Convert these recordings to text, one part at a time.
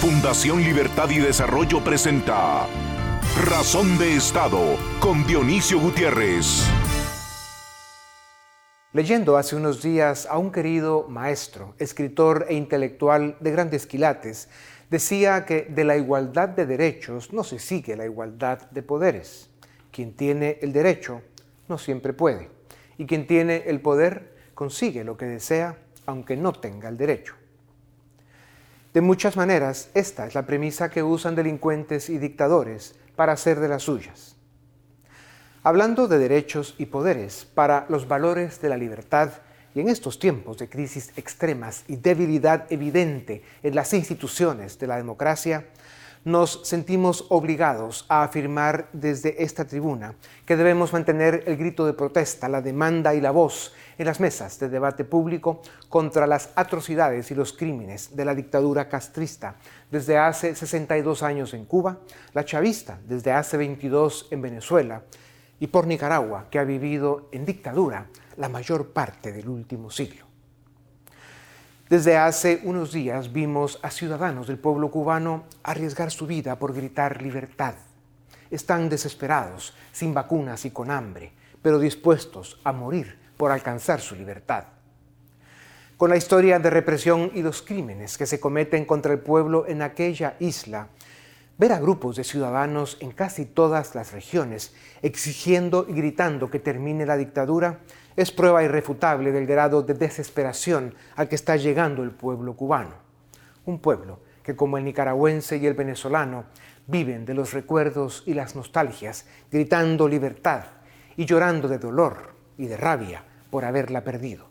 Fundación Libertad y Desarrollo presenta Razón de Estado con Dionisio Gutiérrez. Leyendo hace unos días a un querido maestro, escritor e intelectual de grandes quilates, decía que de la igualdad de derechos no se sigue la igualdad de poderes. Quien tiene el derecho no siempre puede, y quien tiene el poder consigue lo que desea aunque no tenga el derecho. De muchas maneras, esta es la premisa que usan delincuentes y dictadores para hacer de las suyas. Hablando de derechos y poderes para los valores de la libertad y en estos tiempos de crisis extremas y debilidad evidente en las instituciones de la democracia, nos sentimos obligados a afirmar desde esta tribuna que debemos mantener el grito de protesta, la demanda y la voz en las mesas de debate público contra las atrocidades y los crímenes de la dictadura castrista desde hace 62 años en Cuba, la chavista desde hace 22 en Venezuela y por Nicaragua, que ha vivido en dictadura la mayor parte del último siglo. Desde hace unos días vimos a ciudadanos del pueblo cubano arriesgar su vida por gritar libertad. Están desesperados, sin vacunas y con hambre, pero dispuestos a morir por alcanzar su libertad. Con la historia de represión y los crímenes que se cometen contra el pueblo en aquella isla, ver a grupos de ciudadanos en casi todas las regiones exigiendo y gritando que termine la dictadura es prueba irrefutable del grado de desesperación al que está llegando el pueblo cubano. Un pueblo que como el nicaragüense y el venezolano viven de los recuerdos y las nostalgias, gritando libertad y llorando de dolor y de rabia por haberla perdido.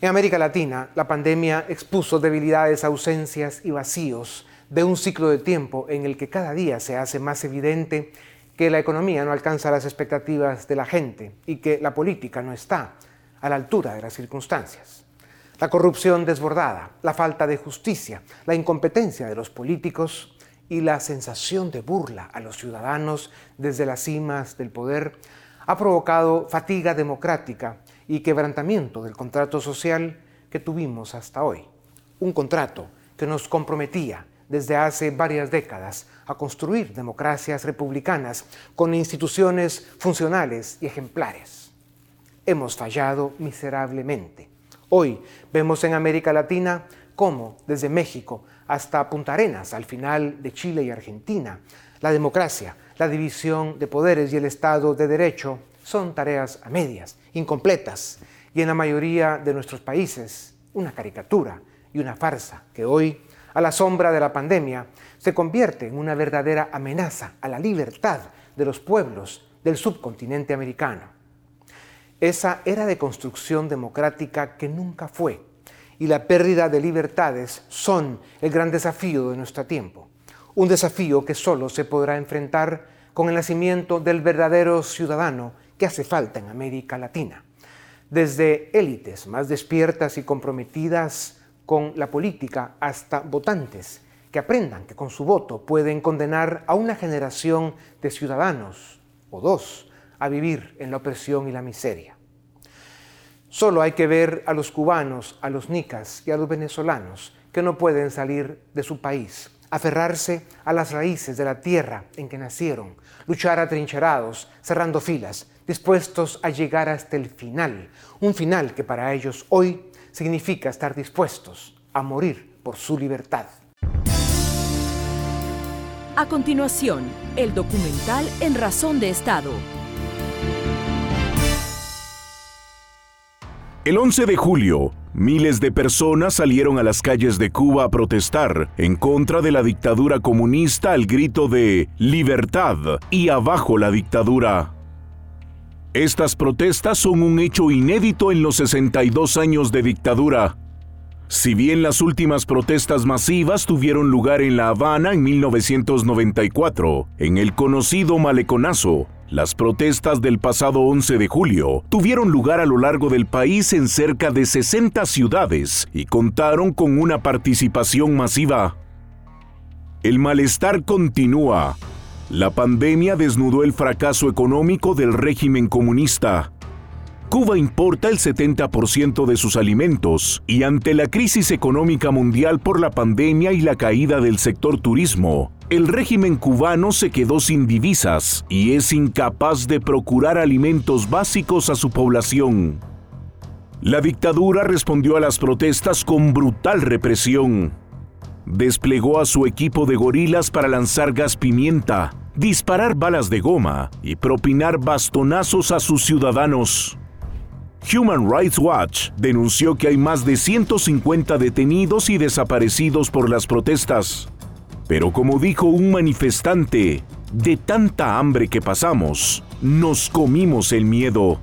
En América Latina, la pandemia expuso debilidades, ausencias y vacíos de un ciclo de tiempo en el que cada día se hace más evidente que la economía no alcanza las expectativas de la gente y que la política no está a la altura de las circunstancias. La corrupción desbordada, la falta de justicia, la incompetencia de los políticos y la sensación de burla a los ciudadanos desde las cimas del poder ha provocado fatiga democrática y quebrantamiento del contrato social que tuvimos hasta hoy. Un contrato que nos comprometía desde hace varias décadas a construir democracias republicanas con instituciones funcionales y ejemplares. Hemos fallado miserablemente. Hoy vemos en América Latina cómo, desde México hasta Punta Arenas, al final de Chile y Argentina, la democracia, la división de poderes y el Estado de Derecho son tareas a medias, incompletas, y en la mayoría de nuestros países una caricatura y una farsa que hoy a la sombra de la pandemia, se convierte en una verdadera amenaza a la libertad de los pueblos del subcontinente americano. Esa era de construcción democrática que nunca fue, y la pérdida de libertades son el gran desafío de nuestro tiempo, un desafío que solo se podrá enfrentar con el nacimiento del verdadero ciudadano que hace falta en América Latina. Desde élites más despiertas y comprometidas con la política hasta votantes que aprendan que con su voto pueden condenar a una generación de ciudadanos o dos a vivir en la opresión y la miseria. Solo hay que ver a los cubanos, a los nicas y a los venezolanos que no pueden salir de su país, aferrarse a las raíces de la tierra en que nacieron, luchar atrincherados, cerrando filas, dispuestos a llegar hasta el final, un final que para ellos hoy significa estar dispuestos a morir por su libertad. A continuación, el documental En Razón de Estado. El 11 de julio, miles de personas salieron a las calles de Cuba a protestar en contra de la dictadura comunista al grito de libertad y abajo la dictadura. Estas protestas son un hecho inédito en los 62 años de dictadura. Si bien las últimas protestas masivas tuvieron lugar en La Habana en 1994, en el conocido Maleconazo, las protestas del pasado 11 de julio tuvieron lugar a lo largo del país en cerca de 60 ciudades y contaron con una participación masiva. El malestar continúa la pandemia desnudó el fracaso económico del régimen comunista. Cuba importa el 70% de sus alimentos y ante la crisis económica mundial por la pandemia y la caída del sector turismo, el régimen cubano se quedó sin divisas y es incapaz de procurar alimentos básicos a su población. La dictadura respondió a las protestas con brutal represión. Desplegó a su equipo de gorilas para lanzar gas pimienta, disparar balas de goma y propinar bastonazos a sus ciudadanos. Human Rights Watch denunció que hay más de 150 detenidos y desaparecidos por las protestas. Pero como dijo un manifestante, de tanta hambre que pasamos, nos comimos el miedo.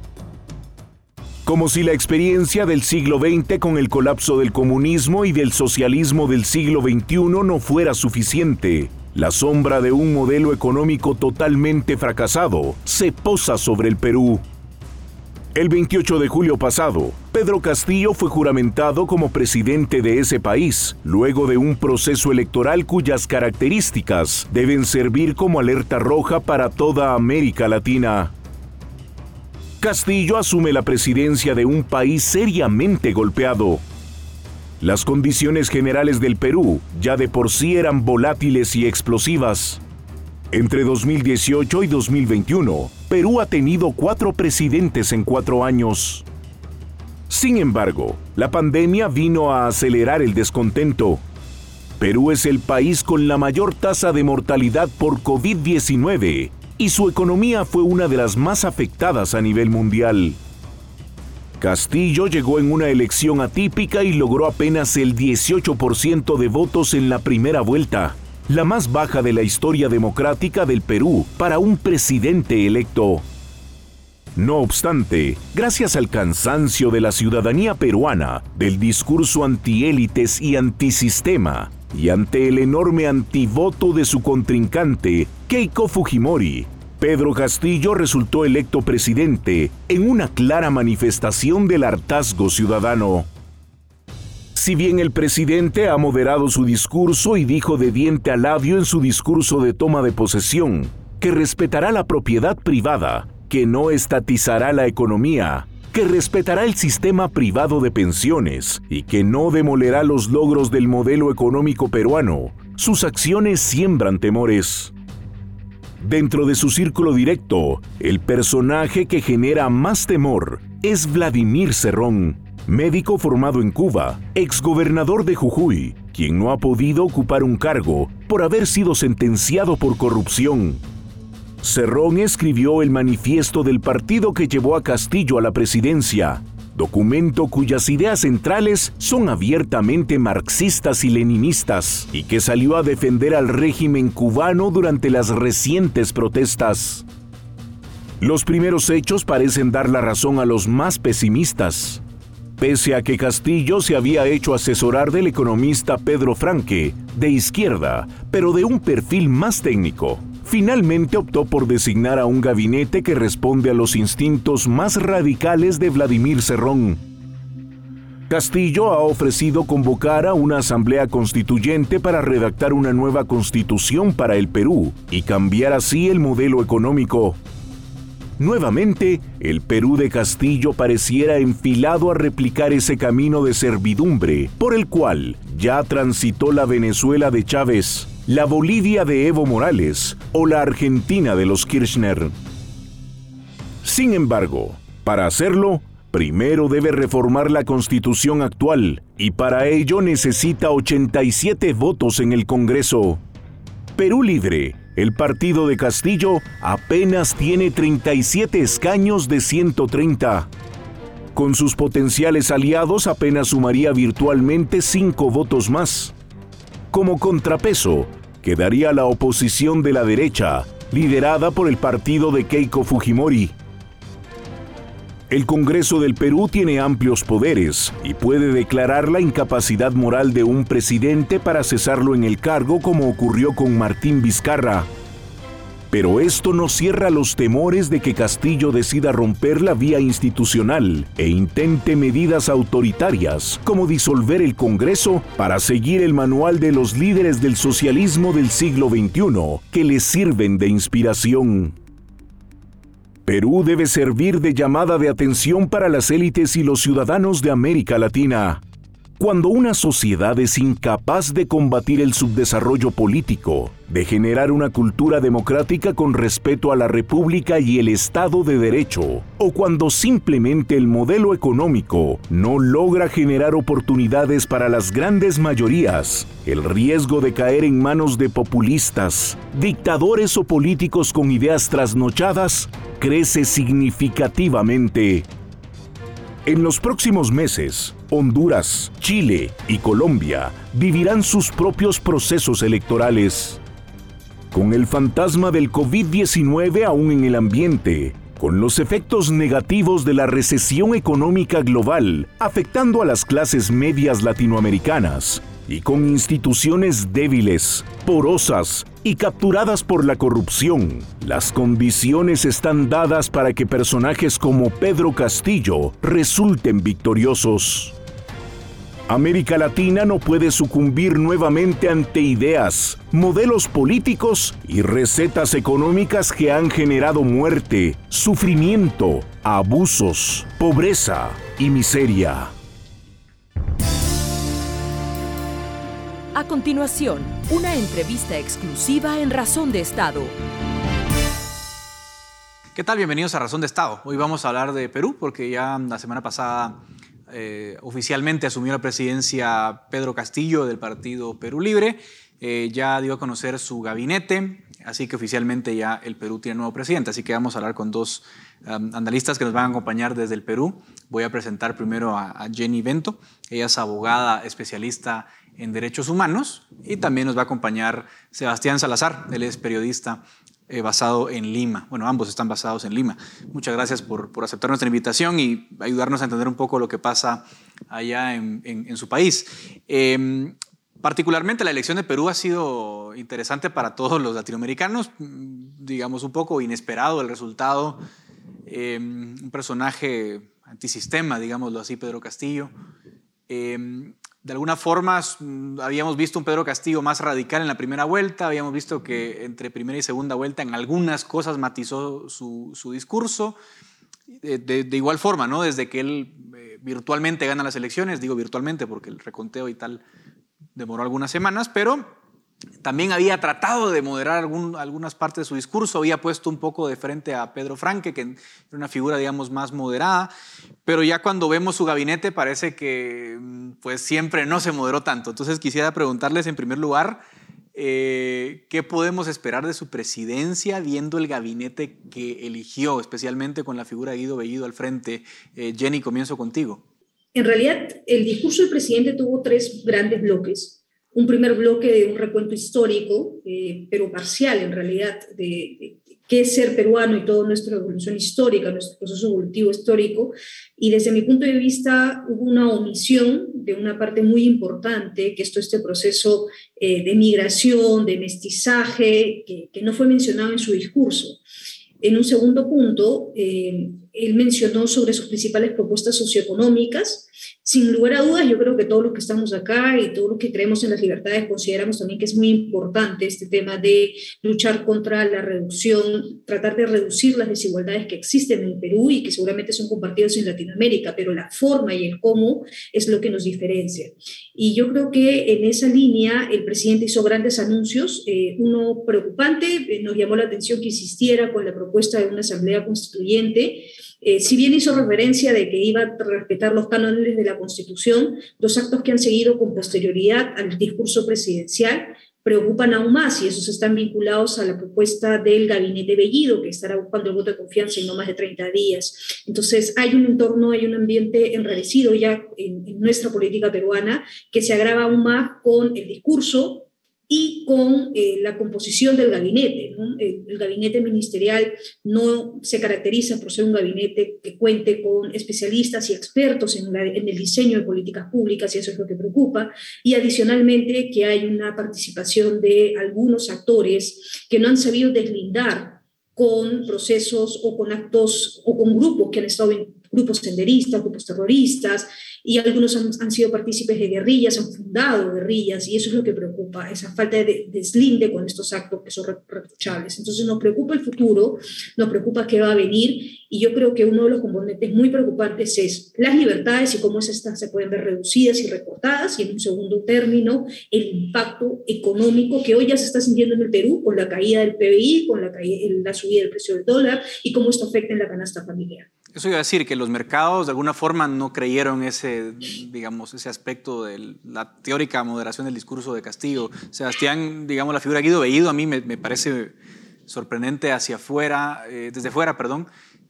Como si la experiencia del siglo XX con el colapso del comunismo y del socialismo del siglo XXI no fuera suficiente, la sombra de un modelo económico totalmente fracasado se posa sobre el Perú. El 28 de julio pasado, Pedro Castillo fue juramentado como presidente de ese país, luego de un proceso electoral cuyas características deben servir como alerta roja para toda América Latina. Castillo asume la presidencia de un país seriamente golpeado. Las condiciones generales del Perú ya de por sí eran volátiles y explosivas. Entre 2018 y 2021, Perú ha tenido cuatro presidentes en cuatro años. Sin embargo, la pandemia vino a acelerar el descontento. Perú es el país con la mayor tasa de mortalidad por COVID-19 y su economía fue una de las más afectadas a nivel mundial. Castillo llegó en una elección atípica y logró apenas el 18% de votos en la primera vuelta la más baja de la historia democrática del Perú para un presidente electo. No obstante, gracias al cansancio de la ciudadanía peruana, del discurso antiélites y antisistema, y ante el enorme antivoto de su contrincante, Keiko Fujimori, Pedro Castillo resultó electo presidente en una clara manifestación del hartazgo ciudadano. Si bien el presidente ha moderado su discurso y dijo de diente a labio en su discurso de toma de posesión que respetará la propiedad privada, que no estatizará la economía, que respetará el sistema privado de pensiones y que no demolerá los logros del modelo económico peruano, sus acciones siembran temores. Dentro de su círculo directo, el personaje que genera más temor es Vladimir Cerrón, médico formado en Cuba, exgobernador de Jujuy, quien no ha podido ocupar un cargo por haber sido sentenciado por corrupción. Cerrón escribió el manifiesto del partido que llevó a Castillo a la presidencia, documento cuyas ideas centrales son abiertamente marxistas y leninistas, y que salió a defender al régimen cubano durante las recientes protestas. Los primeros hechos parecen dar la razón a los más pesimistas pese a que Castillo se había hecho asesorar del economista Pedro Franque, de izquierda, pero de un perfil más técnico. Finalmente optó por designar a un gabinete que responde a los instintos más radicales de Vladimir Cerrón. Castillo ha ofrecido convocar a una asamblea constituyente para redactar una nueva constitución para el Perú y cambiar así el modelo económico, Nuevamente, el Perú de Castillo pareciera enfilado a replicar ese camino de servidumbre por el cual ya transitó la Venezuela de Chávez, la Bolivia de Evo Morales o la Argentina de los Kirchner. Sin embargo, para hacerlo, primero debe reformar la constitución actual y para ello necesita 87 votos en el Congreso. Perú Libre el partido de Castillo apenas tiene 37 escaños de 130. Con sus potenciales aliados apenas sumaría virtualmente 5 votos más. Como contrapeso, quedaría la oposición de la derecha, liderada por el partido de Keiko Fujimori, el Congreso del Perú tiene amplios poderes y puede declarar la incapacidad moral de un presidente para cesarlo en el cargo como ocurrió con Martín Vizcarra. Pero esto no cierra los temores de que Castillo decida romper la vía institucional e intente medidas autoritarias como disolver el Congreso para seguir el manual de los líderes del socialismo del siglo XXI que le sirven de inspiración. Perú debe servir de llamada de atención para las élites y los ciudadanos de América Latina. Cuando una sociedad es incapaz de combatir el subdesarrollo político, de generar una cultura democrática con respeto a la República y el Estado de Derecho, o cuando simplemente el modelo económico no logra generar oportunidades para las grandes mayorías, el riesgo de caer en manos de populistas, dictadores o políticos con ideas trasnochadas crece significativamente. En los próximos meses, Honduras, Chile y Colombia vivirán sus propios procesos electorales. Con el fantasma del COVID-19 aún en el ambiente, con los efectos negativos de la recesión económica global afectando a las clases medias latinoamericanas, y con instituciones débiles, porosas y capturadas por la corrupción, las condiciones están dadas para que personajes como Pedro Castillo resulten victoriosos. América Latina no puede sucumbir nuevamente ante ideas, modelos políticos y recetas económicas que han generado muerte, sufrimiento, abusos, pobreza y miseria. A continuación, una entrevista exclusiva en Razón de Estado. ¿Qué tal? Bienvenidos a Razón de Estado. Hoy vamos a hablar de Perú porque ya la semana pasada eh, oficialmente asumió la presidencia Pedro Castillo del partido Perú Libre. Eh, ya dio a conocer su gabinete, así que oficialmente ya el Perú tiene nuevo presidente. Así que vamos a hablar con dos um, analistas que nos van a acompañar desde el Perú. Voy a presentar primero a, a Jenny Bento. Ella es abogada especialista en derechos humanos y también nos va a acompañar Sebastián Salazar. Él es periodista eh, basado en Lima. Bueno, ambos están basados en Lima. Muchas gracias por, por, aceptar nuestra invitación y ayudarnos a entender un poco lo que pasa allá en, en, su país. Eh, particularmente la elección de Perú ha sido interesante para todos los latinoamericanos, digamos un poco inesperado el resultado. Eh, un personaje antisistema, digámoslo así, Pedro Castillo. Eh, de alguna forma habíamos visto un Pedro Castillo más radical en la primera vuelta, habíamos visto que entre primera y segunda vuelta en algunas cosas matizó su, discurso. De, igual forma, ¿no? desde que él eh, virtualmente gana las elecciones, digo virtualmente porque el reconteo y tal demoró algunas semanas, pero también había tratado de moderar algunas partes de su discurso, había puesto un poco de frente a Pedro Franque, que era una figura, digamos, más moderada, pero ya cuando vemos su gabinete parece que mm, pues siempre no se moderó tanto. Entonces quisiera preguntarles en primer lugar, eh, ¿qué podemos esperar de su presidencia viendo el gabinete que eligió, especialmente con la figura de Guido Bellido al frente? Eh, Jenny, comienzo contigo. En realidad, el discurso del presidente tuvo tres grandes bloques un primer bloque de un recuento histórico, eh, pero parcial en realidad, de, qué es ser peruano y toda nuestra evolución histórica, nuestro proceso evolutivo histórico. Y desde mi punto de vista hubo una omisión de una parte muy importante, que es todo este proceso eh, de migración, de mestizaje, que, no fue mencionado en su discurso. En un segundo punto, eh, él mencionó sobre sus principales propuestas socioeconómicas, sin lugar a dudas, yo creo que todos los que estamos acá y todos los que creemos en las libertades consideramos también que es muy importante este tema de luchar contra la reducción, tratar de reducir las desigualdades que existen en Perú y que seguramente son compartidas en Latinoamérica, pero la forma y el cómo es lo que nos diferencia. Y yo creo que en esa línea el presidente hizo grandes anuncios. Eh, uno preocupante, eh, nos llamó la atención que insistiera con la propuesta de una asamblea constituyente eh, si bien hizo referencia de que iba a respetar los cánones de la Constitución, los actos que han seguido con posterioridad al discurso presidencial preocupan aún más y esos están vinculados a la propuesta del gabinete Bellido, que estará buscando el voto de confianza en no más de 30 días. Entonces, hay un entorno, hay un ambiente enrarecido ya en, en nuestra política peruana que se agrava aún más con el discurso y con eh, la composición del gabinete. El, gabinete ministerial no se caracteriza por ser un gabinete que cuente con especialistas y expertos en, en, el diseño de políticas públicas, y eso es lo que preocupa, y adicionalmente que hay una participación de algunos actores que no han sabido deslindar con procesos o con actos o con grupos que han estado grupos senderistas, grupos terroristas, y algunos han, sido partícipes de guerrillas, han fundado guerrillas, y eso es lo que preocupa, esa falta de deslinde con estos actos que son reprochables. Entonces nos preocupa el futuro, nos preocupa qué va a venir, y yo creo que uno de los componentes muy preocupantes es las libertades y cómo estas se pueden ver reducidas y recortadas, y en un segundo término, el impacto económico que hoy ya se está sintiendo en el Perú con la caída del PBI, con la, caída, la subida del precio del dólar, y cómo esto afecta en la canasta familiar. Eso iba a decir, que los mercados de alguna forma no creyeron ese, digamos, ese aspecto de la teórica moderación del discurso de Castillo. Sebastián, digamos, la figura de Guido Bellido a mí me, parece sorprendente hacia afuera, eh, desde fuera, perdón,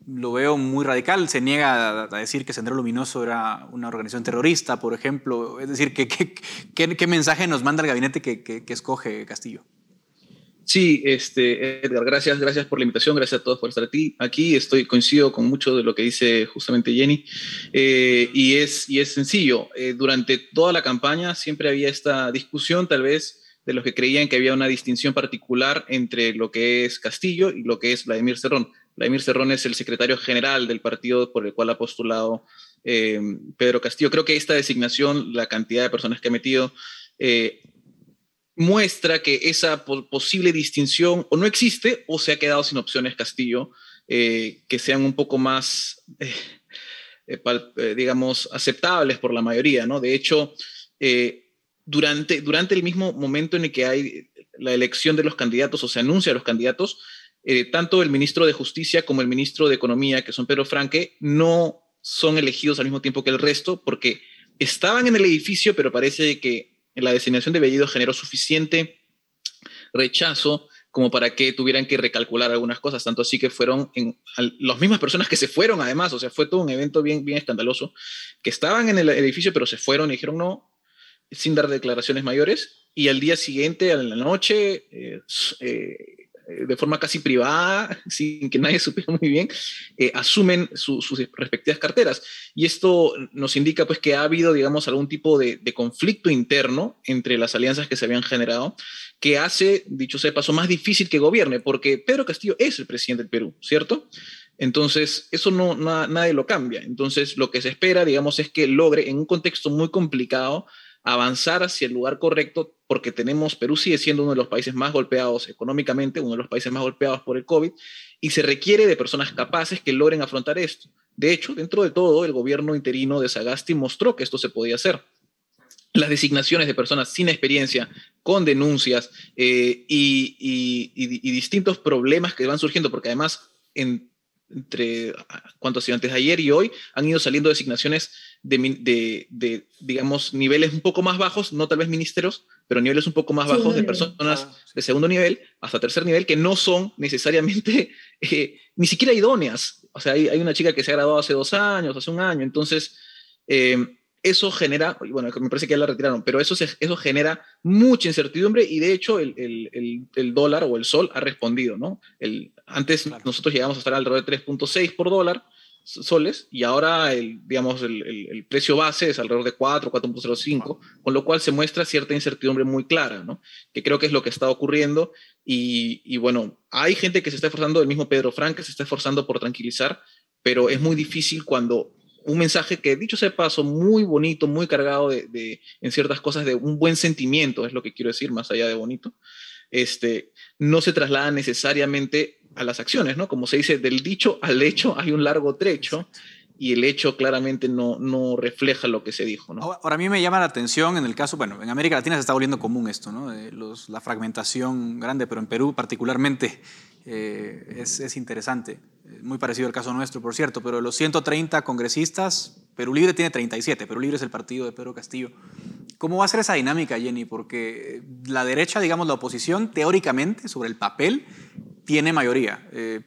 lo veo muy radical. Se niega a, decir que Sendero Luminoso era una organización terrorista, por ejemplo. Es decir, ¿qué, qué, mensaje nos manda el gabinete que escoge Castillo? Sí, este, Edgar, gracias, gracias por la invitación, gracias a todos por estar aquí. Estoy coincido con mucho de lo que dice justamente Jenny eh, y, es, y es sencillo. Eh, durante toda la campaña siempre había esta discusión, tal vez, de los que creían que había una distinción particular entre lo que es Castillo y lo que es Vladimir Cerrón. Vladimir Cerrón es el secretario general del partido por el cual ha postulado eh, Pedro Castillo. Creo que esta designación, la cantidad de personas que ha metido, muestra que esa posible distinción o no existe o se ha quedado sin opciones Castillo eh, que sean un poco más, eh, eh, digamos, aceptables por la mayoría, ¿no? De hecho, durante, durante el mismo momento en el que hay la elección de los candidatos o se anuncia a los candidatos, tanto el ministro de Justicia como el ministro de Economía, que son Pedro Franque, no son elegidos al mismo tiempo que el resto porque estaban en el edificio, pero parece que la designación de Bellido generó suficiente rechazo como para que tuvieran que recalcular algunas cosas, tanto así que fueron en, las mismas personas que se fueron además, o sea, fue todo un evento bien, bien escandaloso, que estaban en el edificio pero se fueron y dijeron no, sin dar declaraciones mayores, y al día siguiente, a la noche, eh, eh, eh, de forma casi privada, sin que nadie supiera muy bien, eh, asumen sus respectivas carteras. Y esto nos indica pues que ha habido, digamos, algún tipo de, conflicto interno entre las alianzas que se habían generado, que hace, dicho sea de paso, más difícil que gobierne, porque Pedro Castillo es el presidente del Perú, ¿cierto? Entonces, eso no, nadie lo cambia. Entonces, lo que se espera, digamos, es que logre, en un contexto muy complicado, avanzar hacia el lugar correcto, porque tenemos, Perú sigue siendo uno de los países más golpeados económicamente, uno de los países más golpeados por el COVID, y se requiere de personas capaces que logren afrontar esto. De hecho, dentro de todo, el gobierno interino de Sagasti mostró que esto se podía hacer. Las designaciones de personas sin experiencia, con denuncias eh, y, y distintos problemas que van surgiendo, porque además en entre cuántos sido antes de ayer y hoy, han ido saliendo designaciones de, de, digamos, niveles un poco más bajos, no tal vez ministerios, pero niveles un poco más bajos de personas de segundo nivel hasta tercer nivel que no son necesariamente eh, ni siquiera idóneas. O sea, hay, hay, una chica que se ha graduado hace dos años, hace un año, entonces eh, eso genera, bueno, me parece que ya la retiraron, pero eso, eso genera mucha incertidumbre y de hecho el, el, el, dólar o el sol ha respondido, ¿no? El, antes nosotros llegamos a estar alrededor de 3.6 por dólar soles y ahora el, digamos, el, precio base es alrededor de 4, 4.05, con lo cual se muestra cierta incertidumbre muy clara, ¿no? Que creo que es lo que está ocurriendo y, y bueno, hay gente que se está esforzando, el mismo Pedro Frank que se está esforzando por tranquilizar, pero es muy difícil cuando un mensaje que, dicho sea paso, muy bonito, muy cargado de, en ciertas cosas de un buen sentimiento, es lo que quiero decir, más allá de bonito, este, no se traslada necesariamente a las acciones, ¿no? Como se dice, del dicho al hecho hay un largo trecho y el hecho claramente no, no refleja lo que se dijo. ¿no? Ahora, a mí me llama la atención en el caso, bueno, en América Latina se está volviendo común esto, ¿no? la fragmentación grande, pero en Perú particularmente eh, es, es, interesante. Muy parecido al caso nuestro, por cierto, pero los 130 congresistas, Perú Libre tiene 37, Perú Libre es el partido de Pedro Castillo. ¿Cómo va a ser esa dinámica, Jenny? Porque la derecha, digamos, la oposición, teóricamente, sobre el papel, tiene mayoría. Eh,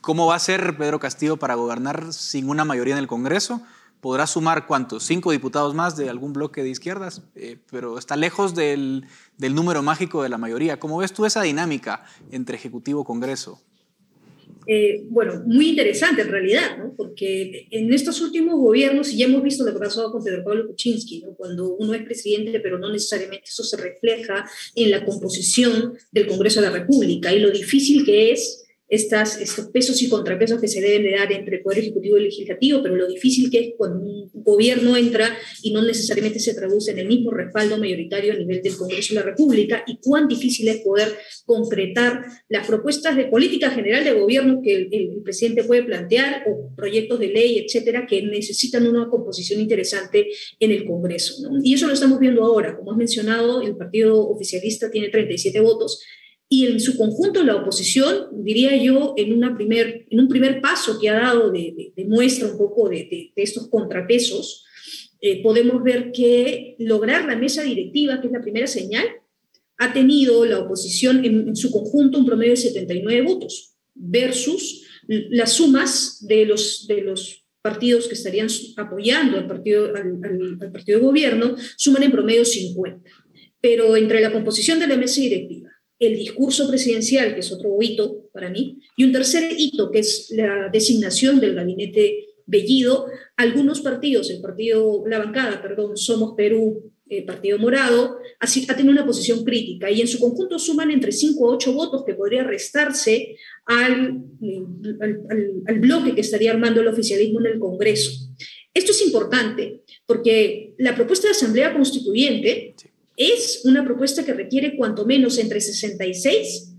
¿Cómo va a ser Pedro Castillo para gobernar sin una mayoría en el Congreso? ¿Podrá sumar cuántos? ¿Cinco diputados más de algún bloque de izquierdas? Eh, pero está lejos del, del número mágico de la mayoría. ¿Cómo ves tú esa dinámica entre Ejecutivo y Congreso? Eh, bueno, muy interesante en realidad, ¿no? porque en estos últimos gobiernos, y ya hemos visto lo que pasó con Pedro Pablo Kuczynski, ¿no? cuando uno es presidente, pero no necesariamente eso se refleja en la composición del Congreso de la República y lo difícil que es estas, estos pesos y contrapesos que se deben de dar entre el Poder Ejecutivo y el Legislativo, pero lo difícil que es cuando un gobierno entra y no necesariamente se traduce en el mismo respaldo mayoritario a nivel del Congreso de la República y cuán difícil es poder concretar las propuestas de política general de gobierno que el, presidente puede plantear o proyectos de ley, etcétera, que necesitan una composición interesante en el Congreso. Y eso lo estamos viendo ahora. Como has mencionado, el partido oficialista tiene 37 votos y en su conjunto la oposición, diría yo, en, una primer, en un primer paso que ha dado de, muestra un poco de, estos contrapesos, eh, podemos ver que lograr la mesa directiva, que es la primera señal, ha tenido la oposición en, su conjunto un promedio de 79 votos versus las sumas de los, de los partidos que estarían apoyando al partido, al partido de gobierno, suman en promedio 50. Pero entre la composición de la mesa directiva, el discurso presidencial, que es otro hito para mí, y un tercer hito, que es la designación del gabinete Bellido, algunos partidos, el partido, la bancada, perdón, Somos Perú, eh, Partido Morado, ha tenido una posición crítica y en su conjunto suman entre 5 a 8 votos que podría restarse al, al bloque que estaría armando el oficialismo en el Congreso. Esto es importante porque la propuesta de Asamblea Constituyente es una propuesta que requiere cuanto menos entre 66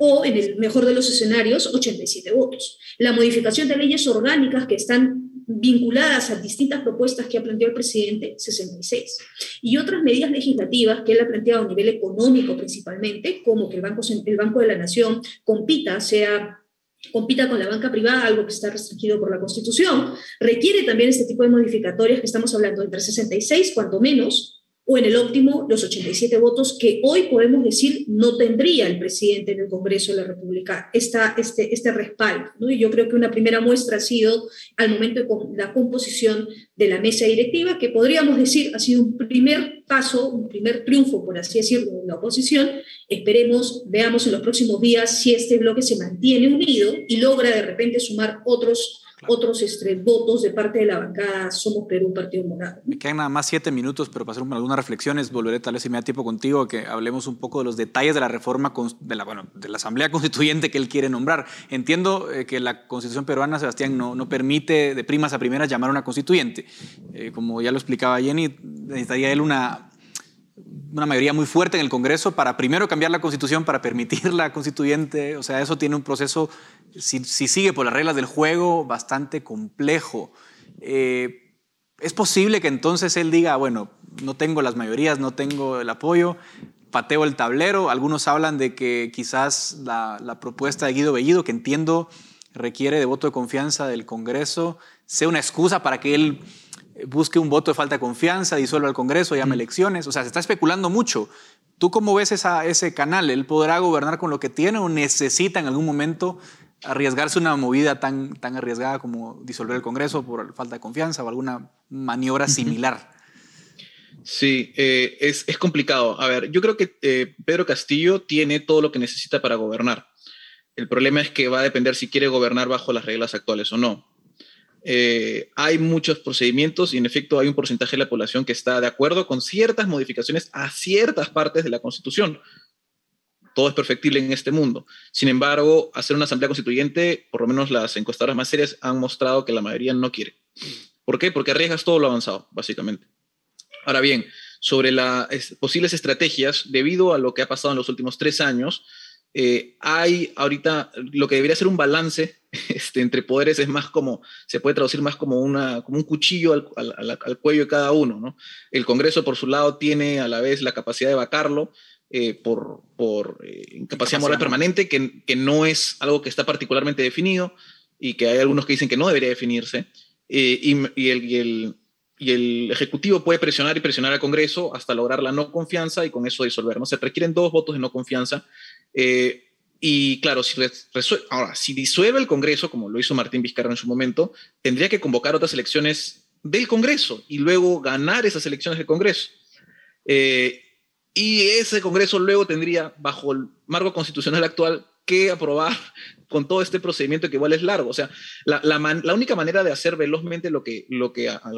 o, en el mejor de los escenarios, 87 votos. La modificación de leyes orgánicas que están vinculadas a distintas propuestas que ha planteado el presidente, 66. Y otras medidas legislativas que él ha planteado a nivel económico principalmente, como que el Banco, el Banco de la Nación compita, sea compita con la banca privada, algo que está restringido por la Constitución, requiere también este tipo de modificatorias que estamos hablando entre 66, cuanto menos, o en el óptimo los 87 votos que hoy podemos decir no tendría el presidente en el Congreso de la República esta, este, este respaldo. ¿no? Y yo creo que una primera muestra ha sido al momento de la composición de la mesa directiva, que podríamos decir ha sido un primer paso, un primer triunfo, por así decirlo, de la oposición. Esperemos, veamos en los próximos días si este bloque se mantiene unido y logra de repente sumar otros otros este, votos de parte de la bancada Somos Perú, Partido Morado. Me quedan nada más siete minutos, pero para hacer algunas reflexiones, volveré tal vez si me da tiempo contigo, que hablemos un poco de los detalles de la reforma de la, bueno, de la Asamblea Constituyente que él quiere nombrar. Entiendo eh, que la Constitución peruana, Sebastián, no, no permite de primas a primeras llamar a una constituyente. Eh, como ya lo explicaba Jenny, necesitaría él una una mayoría muy fuerte en el Congreso para primero cambiar la constitución, para permitir la constituyente. O sea, eso tiene un proceso, si, sigue por las reglas del juego, bastante complejo. Eh, es posible que entonces él diga, bueno, no tengo las mayorías, no tengo el apoyo, pateo el tablero. Algunos hablan de que quizás la, la propuesta de Guido Bellido, que entiendo requiere de voto de confianza del Congreso, sea una excusa para que él busque un voto de falta de confianza, disuelva el Congreso, llame elecciones. O sea, se está especulando mucho. ¿Tú cómo ves esa, ese canal? ¿Él podrá gobernar con lo que tiene o necesita en algún momento arriesgarse una movida tan, tan arriesgada como disolver el Congreso por falta de confianza o alguna maniobra similar? Sí, eh, es, es, complicado. A ver, yo creo que eh, Pedro Castillo tiene todo lo que necesita para gobernar. El problema es que va a depender si quiere gobernar bajo las reglas actuales o no. Eh, hay muchos procedimientos y en efecto hay un porcentaje de la población que está de acuerdo con ciertas modificaciones a ciertas partes de la Constitución. Todo es perfectible en este mundo. Sin embargo, hacer una asamblea constituyente, por lo menos las encuestadoras más serias han mostrado que la mayoría no quiere. ¿Por qué? Porque arriesgas todo lo avanzado, básicamente. Ahora bien, sobre las posibles estrategias, debido a lo que ha pasado en los últimos tres años, eh, hay ahorita lo que debería ser un balance este, entre poderes es más como, se puede traducir más como, una, como un cuchillo al, cuello de cada uno. ¿no? El Congreso, por su lado, tiene a la vez la capacidad de vacarlo eh, por, por eh, incapacidad moral permanente, que, que, no es algo que está particularmente definido y que hay algunos que dicen que no debería definirse. y, y, el, y, el, y, el, Ejecutivo puede presionar y presionar al Congreso hasta lograr la no confianza y con eso disolver. ¿no? Se requieren dos votos de no confianza eh, y claro, si, ahora, si disuelve el Congreso, como lo hizo Martín Vizcarra en su momento, tendría que convocar otras elecciones del Congreso y luego ganar esas elecciones del Congreso. Eh, y ese Congreso luego tendría, bajo el marco constitucional actual, que aprobar con todo este procedimiento que igual es largo. O sea, la, única manera de hacer velozmente lo que,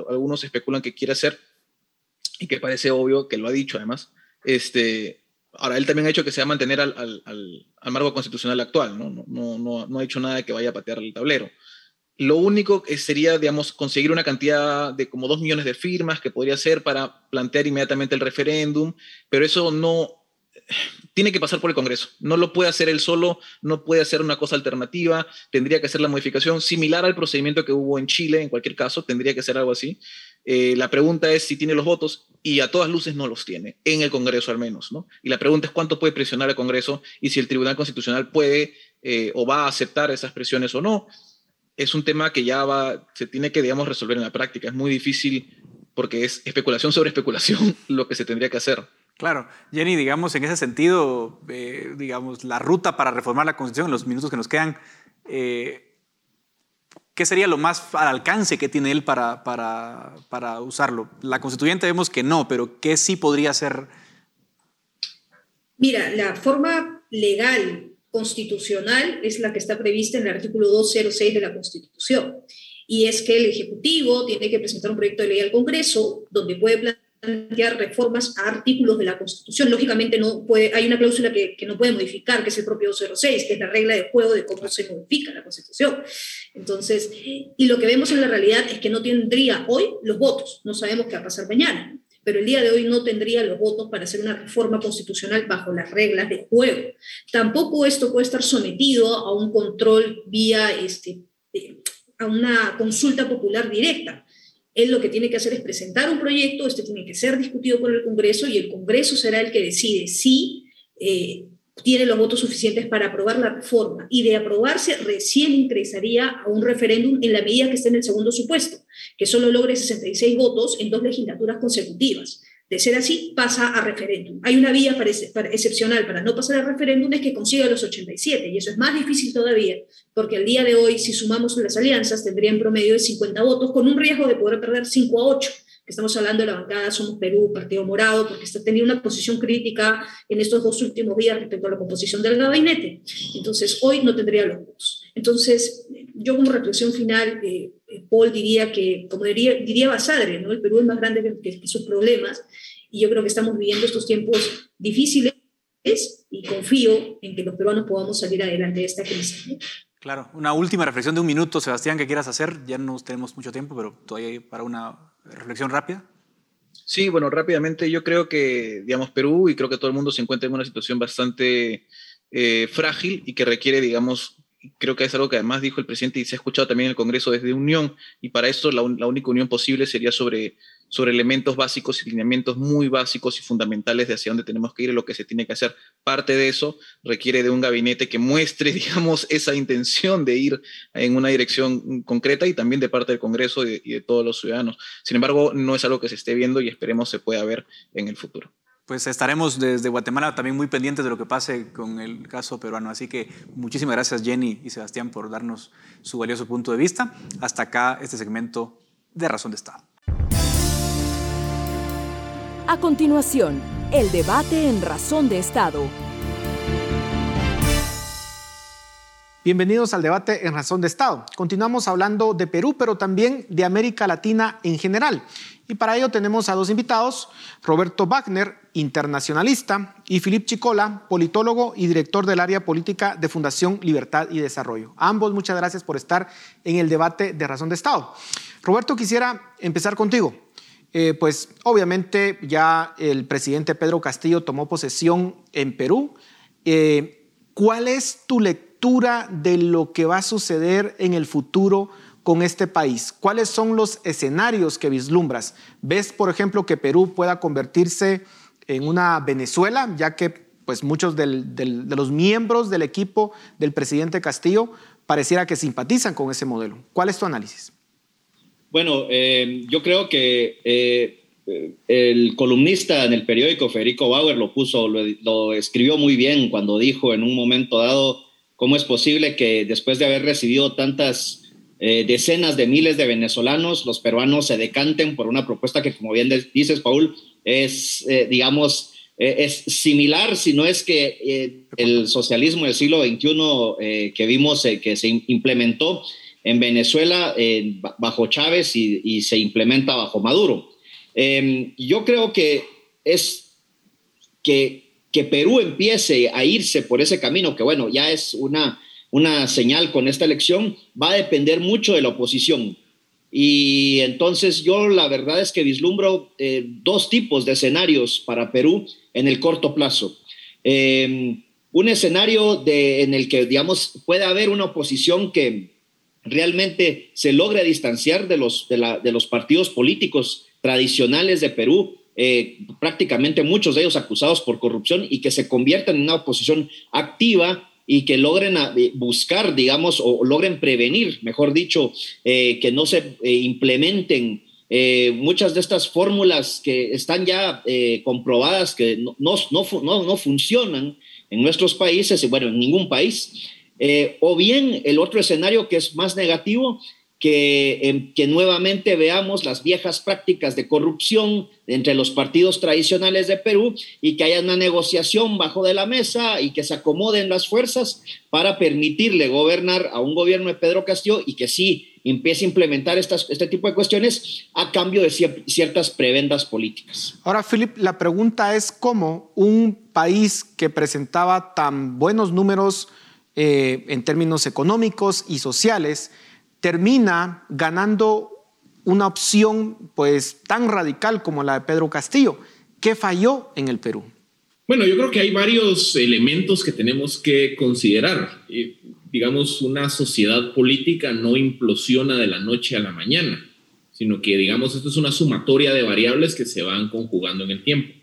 algunos especulan que quiere hacer, y que parece obvio que lo ha dicho además, este, Ahora, él también ha hecho que se va a mantener al, al, al, marco constitucional actual, ¿no? No, no, no, no ha hecho nada que vaya a patear el tablero. Lo único sería, digamos, conseguir una cantidad de como dos millones de firmas que podría ser para plantear inmediatamente el referéndum, pero eso no tiene que pasar por el Congreso. No lo puede hacer él solo, no puede hacer una cosa alternativa, tendría que hacer la modificación similar al procedimiento que hubo en Chile, en cualquier caso, tendría que ser algo así. Eh, la pregunta es si tiene los votos y a todas luces no los tiene, en el Congreso al menos. ¿no? Y la pregunta es cuánto puede presionar el Congreso y si el Tribunal Constitucional puede eh, o va a aceptar esas presiones o no. Es un tema que ya va, se tiene que, digamos, resolver en la práctica. Es muy difícil porque es especulación sobre especulación lo que se tendría que hacer. Claro, Jenny, digamos, en ese sentido, eh, digamos, la ruta para reformar la Constitución en los minutos que nos quedan, eh, ¿qué sería lo más al alcance que tiene él para, para, para, usarlo? La constituyente vemos que no, pero ¿qué sí podría ser? Mira, la forma legal constitucional es la que está prevista en el artículo 206 de la Constitución. Y es que el Ejecutivo tiene que presentar un proyecto de ley al Congreso donde puede plantear reformas a artículos de la Constitución. Lógicamente no puede, hay una cláusula que, que, no puede modificar, que es el propio 06, que es la regla de juego de cómo se modifica la Constitución. Entonces, y lo que vemos en la realidad es que no tendría hoy los votos, no sabemos qué va a pasar mañana, pero el día de hoy no tendría los votos para hacer una reforma constitucional bajo las reglas de juego. Tampoco esto puede estar sometido a un control vía este, a una consulta popular directa él lo que tiene que hacer es presentar un proyecto, este tiene que ser discutido por el Congreso y el Congreso será el que decide si eh, tiene los votos suficientes para aprobar la reforma. Y de aprobarse, recién ingresaría a un referéndum en la medida que esté en el segundo supuesto, que solo logre 66 votos en dos legislaturas consecutivas. De ser así, pasa a referéndum. Hay una vía para, excepcional para no pasar al referéndum es que consiga los 87, y eso es más difícil todavía, porque al día de hoy, si sumamos las alianzas, tendrían promedio de 50 votos, con un riesgo de poder perder 5 a 8 que estamos hablando de la bancada Somos Perú, Partido Morado, porque está teniendo una posición crítica en estos dos últimos días respecto a la composición del gabinete. Entonces, hoy no tendría los votos. Entonces, yo como reflexión final, eh, eh, Paul diría que, como diría, diría Basadre, ¿no? el Perú es más grande que, sus problemas y yo creo que estamos viviendo estos tiempos difíciles y confío en que los peruanos podamos salir adelante de esta crisis. Claro, una última reflexión de un minuto, Sebastián, que quieras hacer. Ya no tenemos mucho tiempo, pero todavía hay para una reflexión rápida. Sí, bueno, rápidamente yo creo que, digamos, Perú y creo que todo el mundo se encuentra en una situación bastante eh, frágil y que requiere, digamos, creo que es algo que además dijo el presidente y se ha escuchado también en el Congreso desde unión, y para esto la, la única unión posible sería sobre, sobre elementos básicos y lineamientos muy básicos y fundamentales de hacia dónde tenemos que ir y lo que se tiene que hacer. Parte de eso requiere de un gabinete que muestre, digamos, esa intención de ir en una dirección concreta y también de parte del Congreso y de, y de todos los ciudadanos. Sin embargo, no es algo que se esté viendo y esperemos se pueda ver en el futuro pues estaremos desde Guatemala también muy pendientes de lo que pase con el caso peruano. Así que muchísimas gracias Jenny y Sebastián por darnos su valioso punto de vista. Hasta acá este segmento de Razón de Estado. A continuación, el debate en Razón de Estado. Bienvenidos al debate en Razón de Estado. Continuamos hablando de Perú, pero también de América Latina en general. Y para ello tenemos a dos invitados, Roberto Wagner, internacionalista, y Filip Chicola, politólogo y director del área política de Fundación Libertad y Desarrollo. ambos muchas gracias por estar en el debate de razón de Estado. Roberto, quisiera empezar contigo. Eh, pues obviamente ya el presidente Pedro Castillo tomó posesión en Perú. Eh, ¿Cuál es tu lectura de lo que va a suceder en el futuro? con este país? ¿Cuáles son los escenarios que vislumbras? ¿Ves, por ejemplo, que Perú pueda convertirse en una Venezuela, ya que pues, muchos de los miembros del equipo del presidente Castillo pareciera que simpatizan con ese modelo? ¿Cuál es tu análisis? Bueno, eh, yo creo que eh, el columnista en el periódico Federico Bauer lo puso, lo escribió muy bien cuando dijo en un momento dado cómo es posible que después de haber recibido tantas eh, decenas de miles de venezolanos, los peruanos se decanten por una propuesta que, como bien dices, Paul, es, eh, digamos, eh, es similar, si no es que el socialismo del siglo XXI que vimos que se implementó en Venezuela bajo Chávez y, y, se implementa bajo Maduro. Em, yo creo que es que que Perú empiece a irse por ese camino, que bueno, ya es una, una señal con esta elección, va a depender mucho de la oposición. Y entonces yo la verdad es que vislumbro eh, dos tipos de escenarios para Perú en el corto plazo. Em, un escenario de, en el que, digamos, puede haber una oposición que realmente se logre distanciar de los, de, los partidos políticos tradicionales de Perú, eh, prácticamente muchos de ellos acusados por corrupción y que se conviertan en una oposición activa y que logren eh, buscar, digamos, o logren prevenir, mejor dicho, eh, que no se implementen muchas de estas fórmulas que están ya comprobadas que no, no, no, no, funcionan en nuestros países, y bueno, en ningún país. O bien el otro escenario que es más negativo que, em, que nuevamente veamos las viejas prácticas de corrupción entre los partidos tradicionales de Perú y que haya una negociación bajo de la mesa y que se acomoden las fuerzas para permitirle gobernar a un gobierno de Pedro Castillo y que sí empiece a implementar estas, este tipo de cuestiones a cambio de ciertas prebendas políticas. Ahora, Philip, la pregunta es cómo un país que presentaba tan buenos números eh, en términos económicos y sociales, termina ganando una opción pues tan radical como la de Pedro Castillo. ¿Qué falló en el Perú? Bueno, yo creo que hay varios elementos que tenemos que considerar. Eh, digamos, una sociedad política no implosiona de la noche a la mañana, sino que, digamos, esto es una sumatoria de variables que se van conjugando en el tiempo.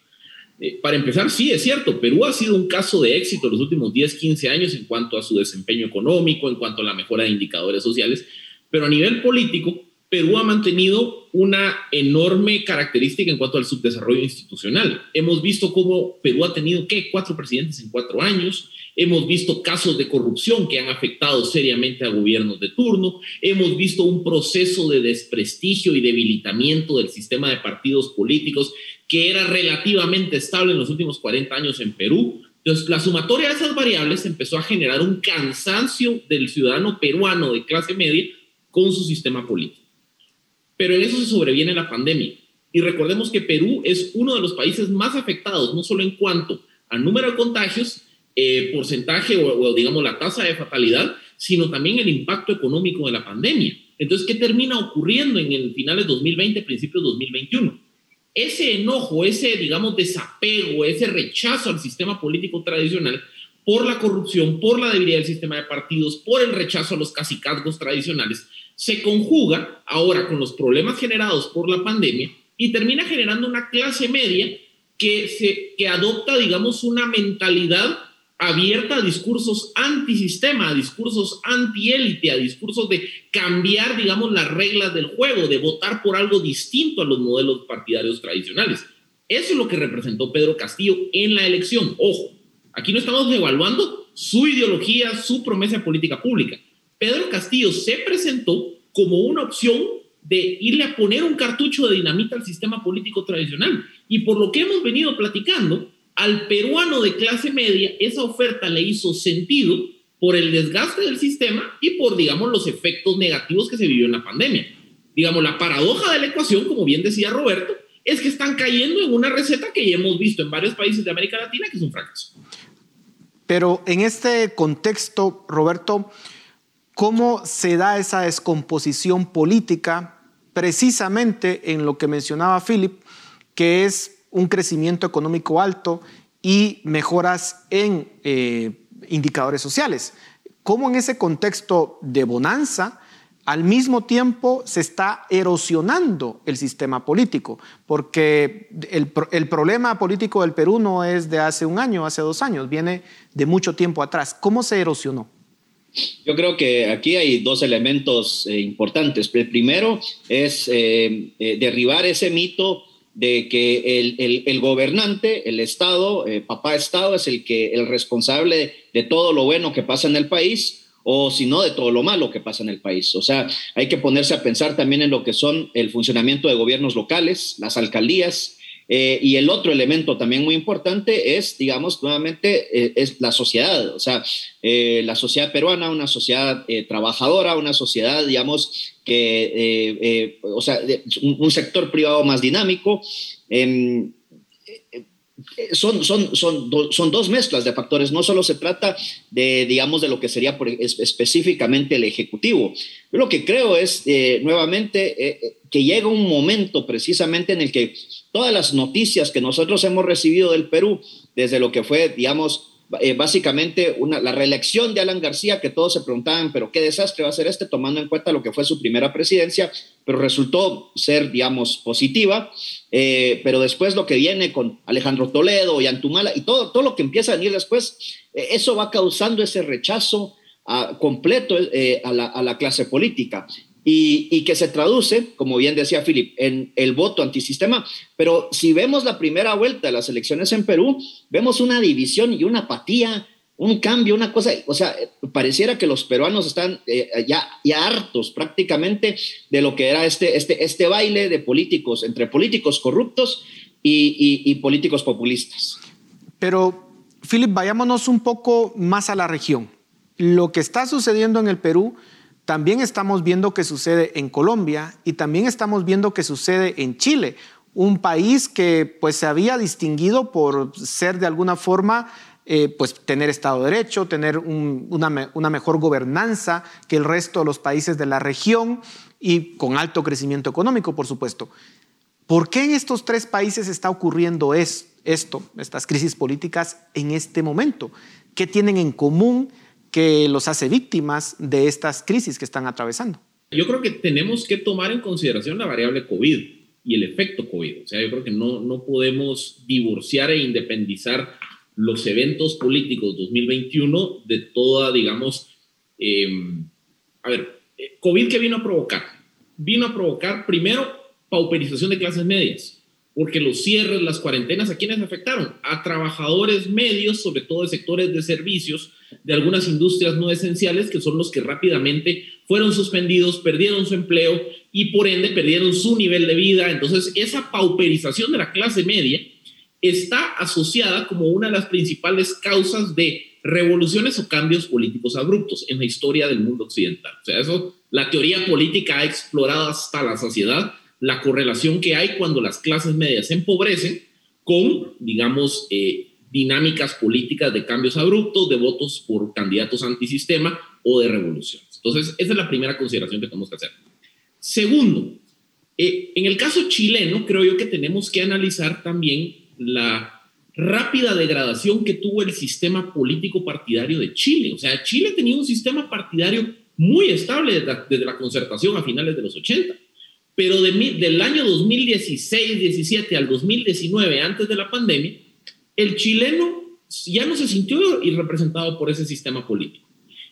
Eh, para empezar, sí, es cierto, Perú ha sido un caso de éxito los últimos 10, 15 años en cuanto a su desempeño económico, en cuanto a la mejora de indicadores sociales, pero a nivel político, Perú ha mantenido una enorme característica en cuanto al subdesarrollo institucional. Hemos visto cómo Perú ha tenido, ¿qué? Cuatro presidentes en cuatro años. Hemos visto casos de corrupción que han afectado seriamente a gobiernos de turno. Hemos visto un proceso de desprestigio y debilitamiento del sistema de partidos políticos que era relativamente estable en los últimos 40 años en Perú. Entonces, la sumatoria de esas variables empezó a generar un cansancio del ciudadano peruano de clase media con su sistema político. Pero en eso se sobreviene la pandemia. Y recordemos que Perú es uno de los países más afectados, no solo en cuanto al número de contagios, eh, porcentaje o, digamos la tasa de fatalidad, sino también el impacto económico de la pandemia. Entonces, ¿qué termina ocurriendo en el finales de 2020, principios de 2021? Ese enojo, ese, digamos, desapego, ese rechazo al sistema político tradicional por la corrupción, por la debilidad del sistema de partidos, por el rechazo a los casicazgos tradicionales, se conjuga ahora con los problemas generados por la pandemia y termina generando una clase media que, se, que adopta, digamos, una mentalidad abierta a discursos antisistema, a discursos antiélite, a discursos de cambiar, digamos, las reglas del juego, de votar por algo distinto a los modelos partidarios tradicionales. Eso es lo que representó Pedro Castillo en la elección. Ojo, aquí no estamos evaluando su ideología, su promesa de política pública. Pedro Castillo se presentó como una opción de irle a poner un cartucho de dinamita al sistema político tradicional. Y por lo que hemos venido platicando, al peruano de clase media esa oferta le hizo sentido por el desgaste del sistema y por, digamos, los efectos negativos que se vivió en la pandemia. Digamos, la paradoja de la ecuación, como bien decía Roberto, es que están cayendo en una receta que ya hemos visto en varios países de América Latina que es un fracaso. Pero en este contexto, Roberto, cómo se da esa descomposición política precisamente en lo que mencionaba Philip, que es un crecimiento económico alto y mejoras en eh, indicadores sociales. Cómo en ese contexto de bonanza, al mismo tiempo se está erosionando el sistema político, porque el, el, problema político del Perú no es de hace un año, hace dos años, viene de mucho tiempo atrás. ¿Cómo se erosionó? Yo creo que aquí hay dos elementos eh, importantes. El primero es eh, eh, derribar ese mito de que el, gobernante, el Estado, papá Estado, es el, que, el responsable de todo lo bueno que pasa en el país o si no de todo lo malo que pasa en el país. O sea, hay que ponerse a pensar también en lo que son el funcionamiento de gobiernos locales, las alcaldías, eh, y el otro elemento también muy importante es, digamos, nuevamente, eh, es la sociedad, o sea, eh, la sociedad peruana, una sociedad trabajadora, una sociedad, digamos, que, o sea, un, sector privado más dinámico. Em, eh, son, son, son, son dos mezclas de factores. No solo se trata de, digamos, de lo que sería específicamente el Ejecutivo. Yo lo que creo es, eh, nuevamente, eh, que llega un momento precisamente en el que todas las noticias que nosotros hemos recibido del Perú, desde lo que fue, digamos, eh, básicamente una, la reelección de Alan García, que todos se preguntaban, pero qué desastre va a ser este, tomando en cuenta lo que fue su primera presidencia, pero resultó ser, digamos, positiva. Eh, pero después lo que viene con Alejandro Toledo y Antumala y todo, todo lo que empieza a venir después, eh, eso va causando ese rechazo ah, completo a la, a la clase política y, que se traduce, como bien decía Philip, en el voto antisistema. Pero si vemos la primera vuelta de las elecciones en Perú, vemos una división y una apatía, un cambio, una cosa, o sea, pareciera que los peruanos están eh, ya, hartos prácticamente de lo que era este, este, este baile de políticos, entre políticos corruptos y, y políticos populistas. Pero, Philip, vayámonos un poco más a la región. Lo que está sucediendo en el Perú también estamos viendo que sucede en Colombia y también estamos viendo que sucede en Chile, un país que pues se había distinguido por ser de alguna forma eh, pues tener Estado de Derecho, tener una, una, mejor gobernanza que el resto de los países de la región y con alto crecimiento económico, por supuesto. ¿Por qué en estos tres países está ocurriendo esto, estas crisis políticas en este momento? ¿Qué tienen en común? Que los hace víctimas de estas crisis que están atravesando. Yo creo que tenemos que tomar en consideración la variable COVID y el efecto COVID. O sea, yo creo que no, no podemos divorciar e independizar los eventos políticos 2021 de toda, digamos, em, a ver, eh, COVID qué vino a provocar? Vino a provocar primero pauperización de clases medias porque los cierres, las cuarentenas, ¿a quiénes afectaron? A trabajadores medios, sobre todo de sectores de servicios, de algunas industrias no esenciales, que son los que rápidamente fueron suspendidos, perdieron su empleo y por ende perdieron su nivel de vida. Entonces, esa pauperización de la clase media está asociada como una de las principales causas de revoluciones o cambios políticos abruptos en la historia del mundo occidental. O sea, eso la teoría política ha explorado hasta la saciedad la correlación que hay cuando las clases medias se empobrecen con, digamos, eh, dinámicas políticas de cambios abruptos, de votos por candidatos antisistema o de revoluciones. Entonces, esa es la primera consideración que tenemos que hacer. Segundo, eh, en el caso chileno, creo yo que tenemos que analizar también la rápida degradación que tuvo el sistema político partidario de Chile. O sea, Chile tenía un sistema partidario muy estable desde la, desde la concertación a finales de los 80 pero de, del año 2016-17 al 2019, antes de la pandemia, el chileno ya no se sintió representado por ese sistema político.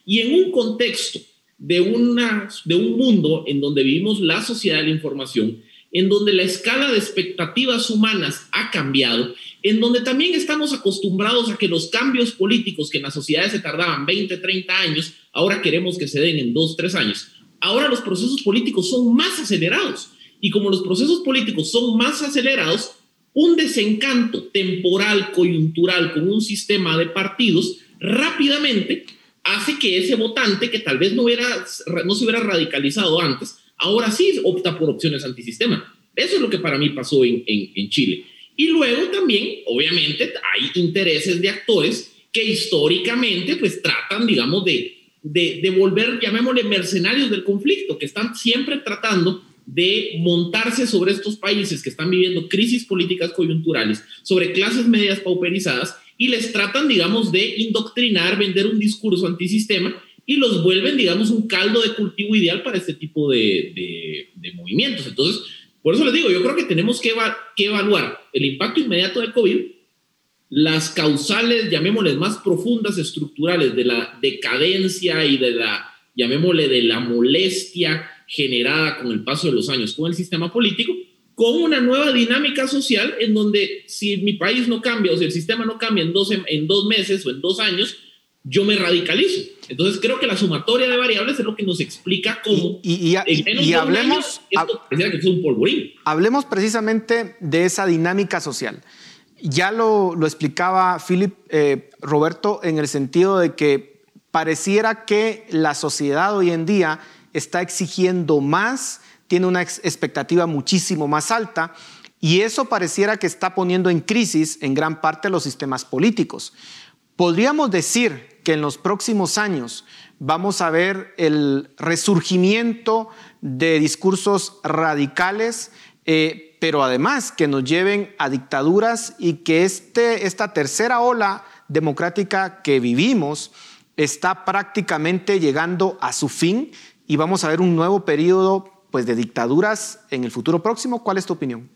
Y en un contexto de, una, de un mundo en donde vivimos la sociedad de la información, en donde la escala de expectativas humanas ha cambiado, en donde también estamos acostumbrados a que los cambios políticos que en las sociedades se tardaban 20, 30 años, ahora queremos que se den en 2, 3 años ahora los procesos políticos son más acelerados. Y como los procesos políticos son más acelerados, un desencanto temporal, coyuntural con un sistema de partidos rápidamente hace que ese votante que tal vez no, hubiera, no se hubiera radicalizado antes, ahora sí opta por opciones antisistema. Eso es lo que para mí pasó en, en Chile. Y luego también, obviamente, hay intereses de actores que históricamente pues tratan, digamos, de de, volver, llamémosle, mercenarios del conflicto, que están siempre tratando de montarse sobre estos países que están viviendo crisis políticas coyunturales, sobre clases medias pauperizadas, y les tratan, digamos, de indoctrinar, vender un discurso antisistema y los vuelven, digamos, un caldo de cultivo ideal para este tipo de, de, movimientos. Entonces, por eso les digo, yo creo que tenemos que evaluar el impacto inmediato del COVID, las causales, llamémosles más profundas, estructurales de la decadencia y de la, llamémosle, de la molestia generada con el paso de los años con el sistema político, con una nueva dinámica social en donde si mi país no cambia o si el sistema no cambia en dos, en dos meses o en dos años, yo me radicalizo. Entonces creo que la sumatoria de variables es lo que nos explica cómo y, y, hablemos, que es un polvorín. Hablemos precisamente de esa dinámica social. Ya lo, explicaba Philip eh, Roberto en el sentido de que pareciera que la sociedad hoy en día está exigiendo más, tiene una expectativa muchísimo más alta Y eso pareciera que está poniendo en crisis en gran parte los sistemas políticos. Podríamos decir que en los próximos años vamos a ver el resurgimiento de discursos radicales, eh, pero además que nos lleven a dictaduras y que este, esta tercera ola democrática que vivimos está prácticamente llegando a su fin y vamos a ver un nuevo periodo pues, de dictaduras en el futuro próximo. ¿Cuál es tu opinión?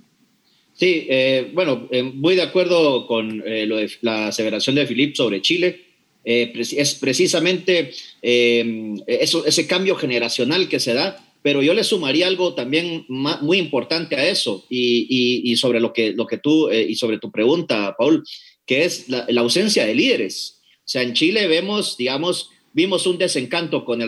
Sí, eh, bueno, eh, muy de acuerdo con eh, lo de la aseveración de Filip sobre Chile. es precisamente eso, ese cambio generacional que se da, pero yo le sumaría algo también muy importante a eso y, sobre lo que, lo que tú y sobre tu pregunta, Paul, que es la, ausencia de líderes. O sea, en Chile vemos, digamos, vimos un desencanto con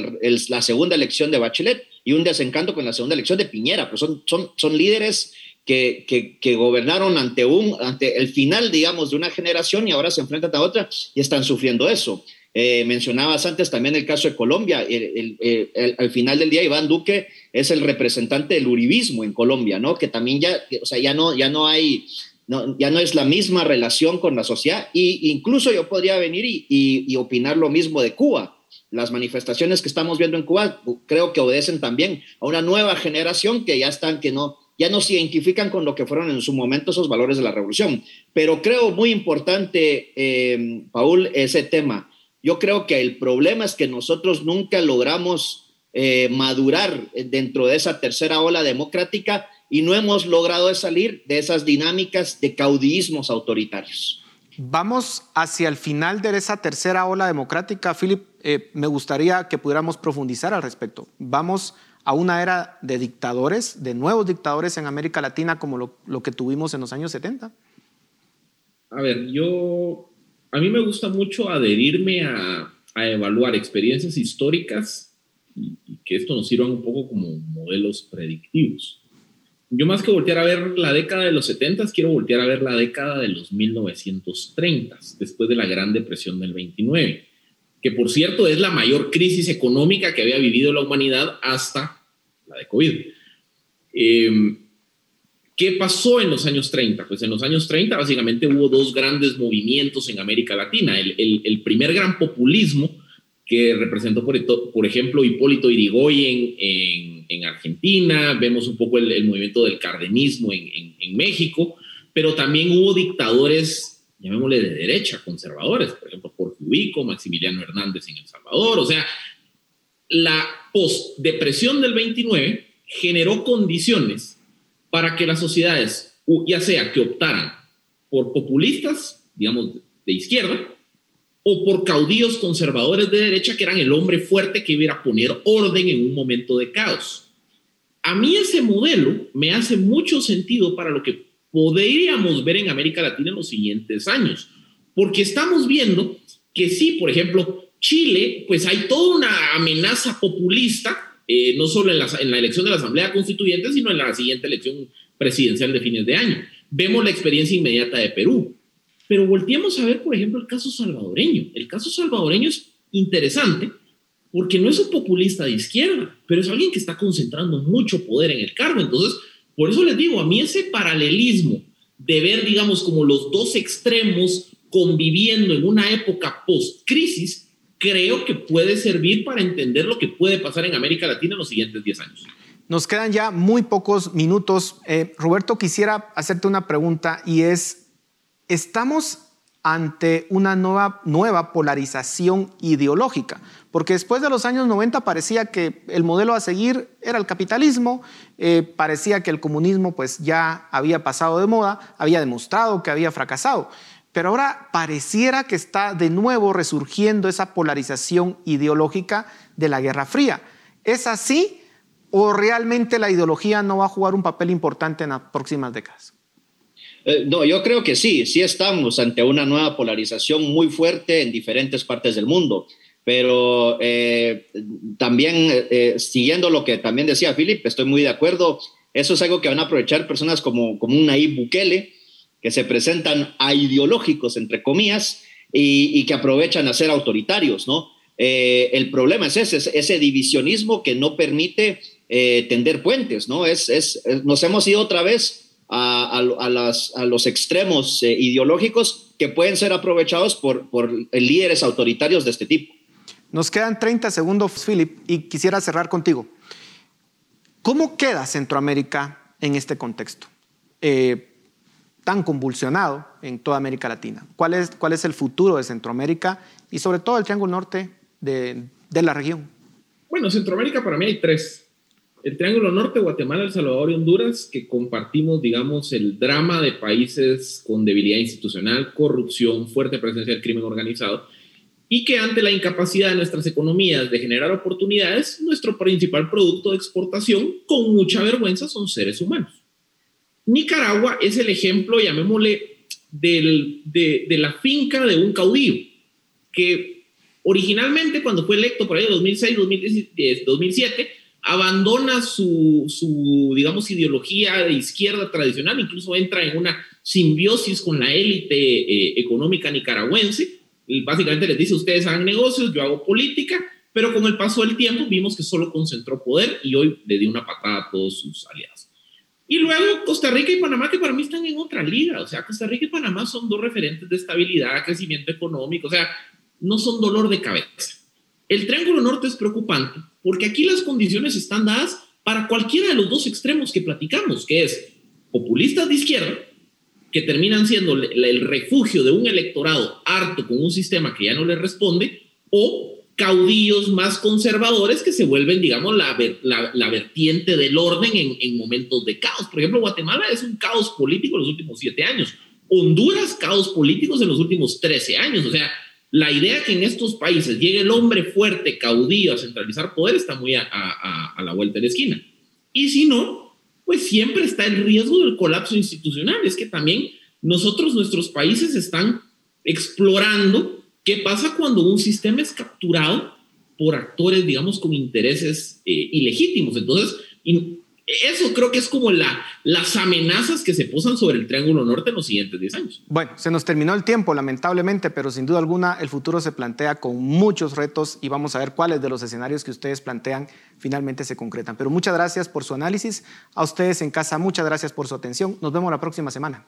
la segunda elección de Bachelet y un desencanto con la segunda elección de Piñera, pero son, son, son líderes que, que, gobernaron ante, un, ante el final, digamos, de una generación y ahora se enfrentan a otra y están sufriendo eso. Eh, mencionabas antes también el caso de Colombia. Al final del día, Iván Duque es el representante del uribismo en Colombia, ¿no? Que también ya, o sea, ya no, ya no hay, no, ya no es la misma relación con la sociedad. Y incluso yo podría venir y, y, opinar lo mismo de Cuba. Las manifestaciones que estamos viendo en Cuba creo que obedecen también a una nueva generación que ya están, que no, ya no se identifican con lo que fueron en su momento esos valores de la revolución. Pero creo muy importante, eh, Paul, ese tema. Yo creo que el problema es que nosotros nunca logramos eh, madurar dentro de esa tercera ola democrática y no hemos logrado salir de esas dinámicas de caudillismos autoritarios. Vamos hacia el final de esa tercera ola democrática. Philip, eh, me gustaría que pudiéramos profundizar al respecto. Vamos a una era de dictadores, de nuevos dictadores en América Latina como lo, que tuvimos en los años 70? A ver, yo, a mí me gusta mucho adherirme a, evaluar experiencias históricas y, que esto nos sirva un poco como modelos predictivos. Yo más que voltear a ver la década de los 70, quiero voltear a ver la década de los 1930, después de la Gran Depresión del 29, que por cierto es la mayor crisis económica que había vivido la humanidad hasta la de COVID. Em, ¿Qué pasó en los años 30? Pues en los años 30 básicamente hubo dos grandes movimientos en América Latina. El, primer gran populismo que representó, por, por ejemplo, Hipólito Irigoyen en, en, Argentina, vemos un poco el, movimiento del cardenismo en, en, México, pero también hubo dictadores, llamémosle de derecha, conservadores, por ejemplo, Jorge Ubico, Maximiliano Hernández en El Salvador, o sea, la post-depresión del 29 generó condiciones para que las sociedades, ya sea que optaran por populistas, digamos, de izquierda, o por caudillos conservadores de derecha, que eran el hombre fuerte que iba a poner orden en un momento de caos. A mí ese modelo me hace mucho sentido para lo que podríamos ver en América Latina en los siguientes años, porque estamos viendo que sí, por ejemplo, Chile, pues hay toda una amenaza populista, eh, no solo en la, en la, elección de la Asamblea Constituyente, sino en la siguiente elección presidencial de fines de año. Vemos la experiencia inmediata de Perú. Pero volteemos a ver, por ejemplo, el caso salvadoreño. El caso salvadoreño es interesante porque no es un populista de izquierda, pero es alguien que está concentrando mucho poder en el cargo. Entonces, por eso les digo, a mí ese paralelismo de ver, digamos, como los dos extremos conviviendo en una época post-crisis, creo que puede servir para entender lo que puede pasar en América Latina en los siguientes 10 años. Nos quedan ya muy pocos minutos. Eh, Roberto, quisiera hacerte una pregunta y es, ¿estamos ante una nueva, nueva polarización ideológica? Porque después de los años 90 parecía que el modelo a seguir era el capitalismo, eh, parecía que el comunismo pues ya había pasado de moda, había demostrado que había fracasado. Pero ahora pareciera que está de nuevo resurgiendo esa polarización ideológica de la Guerra Fría. ¿Es así o realmente la ideología no va a jugar un papel importante en las próximas décadas? Eh, no, yo creo que sí, sí estamos ante una nueva polarización muy fuerte en diferentes partes del mundo. Pero eh, también, eh, siguiendo lo que también decía Philip, estoy muy de acuerdo. Eso es algo que van a aprovechar personas como, como un Nayib Bukele, que se presentan a ideológicos, entre comillas, y, que aprovechan a ser autoritarios, ¿no? Eh, el problema es ese, ese divisionismo que no permite eh, tender puentes, ¿no? Es, es, nos hemos ido otra vez a, los extremos eh, ideológicos que pueden ser aprovechados por, por líderes autoritarios de este tipo. Nos quedan 30 segundos, Philip, y quisiera cerrar contigo. ¿Cómo queda Centroamérica en este contexto tan convulsionado en toda América Latina? ¿Cuál es, ¿Cuál es el futuro de Centroamérica y sobre todo el Triángulo Norte de, de la región? Bueno, Centroamérica para mí hay tres. El Triángulo Norte, Guatemala, El Salvador y Honduras, que compartimos, digamos, el drama de países con debilidad institucional, corrupción, fuerte presencia del crimen organizado y que ante la incapacidad de nuestras economías de generar oportunidades, nuestro principal producto de exportación, con mucha vergüenza, son seres humanos. Nicaragua es el ejemplo, llamémosle, de, la finca de un caudillo, que originalmente cuando fue electo por ahí en 2006, 2007, abandona su, su, digamos, ideología de izquierda tradicional, incluso entra en una simbiosis con la élite eh, económica nicaragüense, básicamente les dice, ustedes hagan negocios, yo hago política, pero con el paso del tiempo vimos que solo concentró poder y hoy le dio una patada a todos sus aliados. Y luego Costa Rica y Panamá, que para mí están en otra liga, o sea, Costa Rica y Panamá son dos referentes de estabilidad, crecimiento económico, o sea, no son dolor de cabeza. El Triángulo Norte es preocupante porque aquí las condiciones están dadas para cualquiera de los dos extremos que platicamos, que es populistas de izquierda que terminan siendo el refugio de un electorado harto con un sistema que ya no le responde, o caudillos más conservadores que se vuelven, digamos, la, la, vertiente del orden en, en, momentos de caos. Por ejemplo, Guatemala es un caos político en los últimos siete años. Honduras, caos políticos en los últimos trece años. O sea, la idea que en estos países llegue el hombre fuerte, caudillo, a centralizar poder está muy a, a, a la vuelta de la esquina. Y si no, pues siempre está el riesgo del colapso institucional. Es que también nosotros, nuestros países están explorando qué pasa cuando un sistema es capturado por actores, digamos, con intereses eh, ilegítimos. Entonces, eso creo que es como la, las amenazas que se posan sobre el Triángulo Norte en los siguientes 10 años. Bueno, se nos terminó el tiempo, lamentablemente, pero sin duda alguna el futuro se plantea con muchos retos y vamos a ver cuáles de los escenarios que ustedes plantean finalmente se concretan. Pero muchas gracias por su análisis. A ustedes en casa, muchas gracias por su atención. Nos vemos la próxima semana.